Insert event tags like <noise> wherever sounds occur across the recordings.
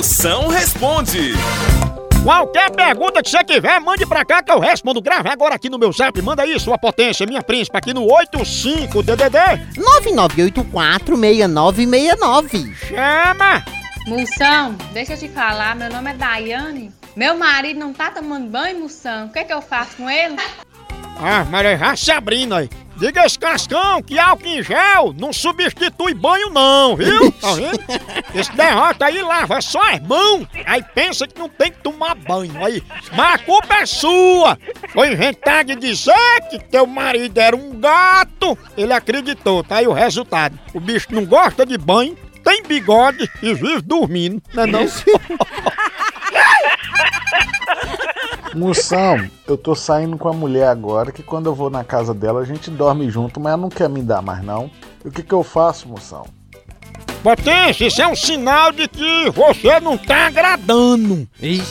Moção responde. Qualquer pergunta que você tiver, mande pra cá que eu respondo. Grave agora aqui no meu zap. Manda aí, sua potência, minha príncipe, aqui no 85DDD. 99846969. Chama! Moção, deixa eu te falar, meu nome é Daiane. Meu marido não tá tomando banho, Moção. O que, é que eu faço com ele? Ah, Maria, já se abrindo aí. Diga esse cascão que álcool em gel não substitui banho não, viu? <laughs> Tá vendo? Esse derrota aí lava só as mãos, aí pensa que não tem que tomar banho. Aí, mas a culpa é sua. Foi inventar de dizer que teu marido era um gato. Ele acreditou, tá aí o resultado. O bicho não gosta de banho, tem bigode e vive dormindo, não é <laughs> não? Moção, eu tô saindo com a mulher agora que quando eu vou na casa dela a gente dorme junto, mas ela não quer me dar mais não. E o que que eu faço, moção? Potência, isso é um sinal de que você não tá agradando.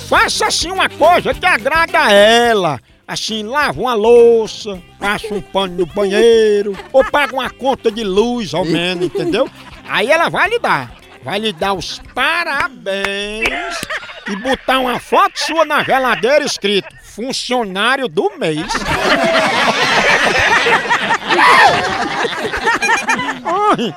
Faça assim uma coisa que agrada a ela. Assim, lava uma louça, passa um pano no banheiro, ou paga uma conta de luz ao menos, entendeu? Aí ela vai lhe dar. Vai lhe dar os parabéns e botar uma foto sua na geladeira escrito funcionário do mês. Ai,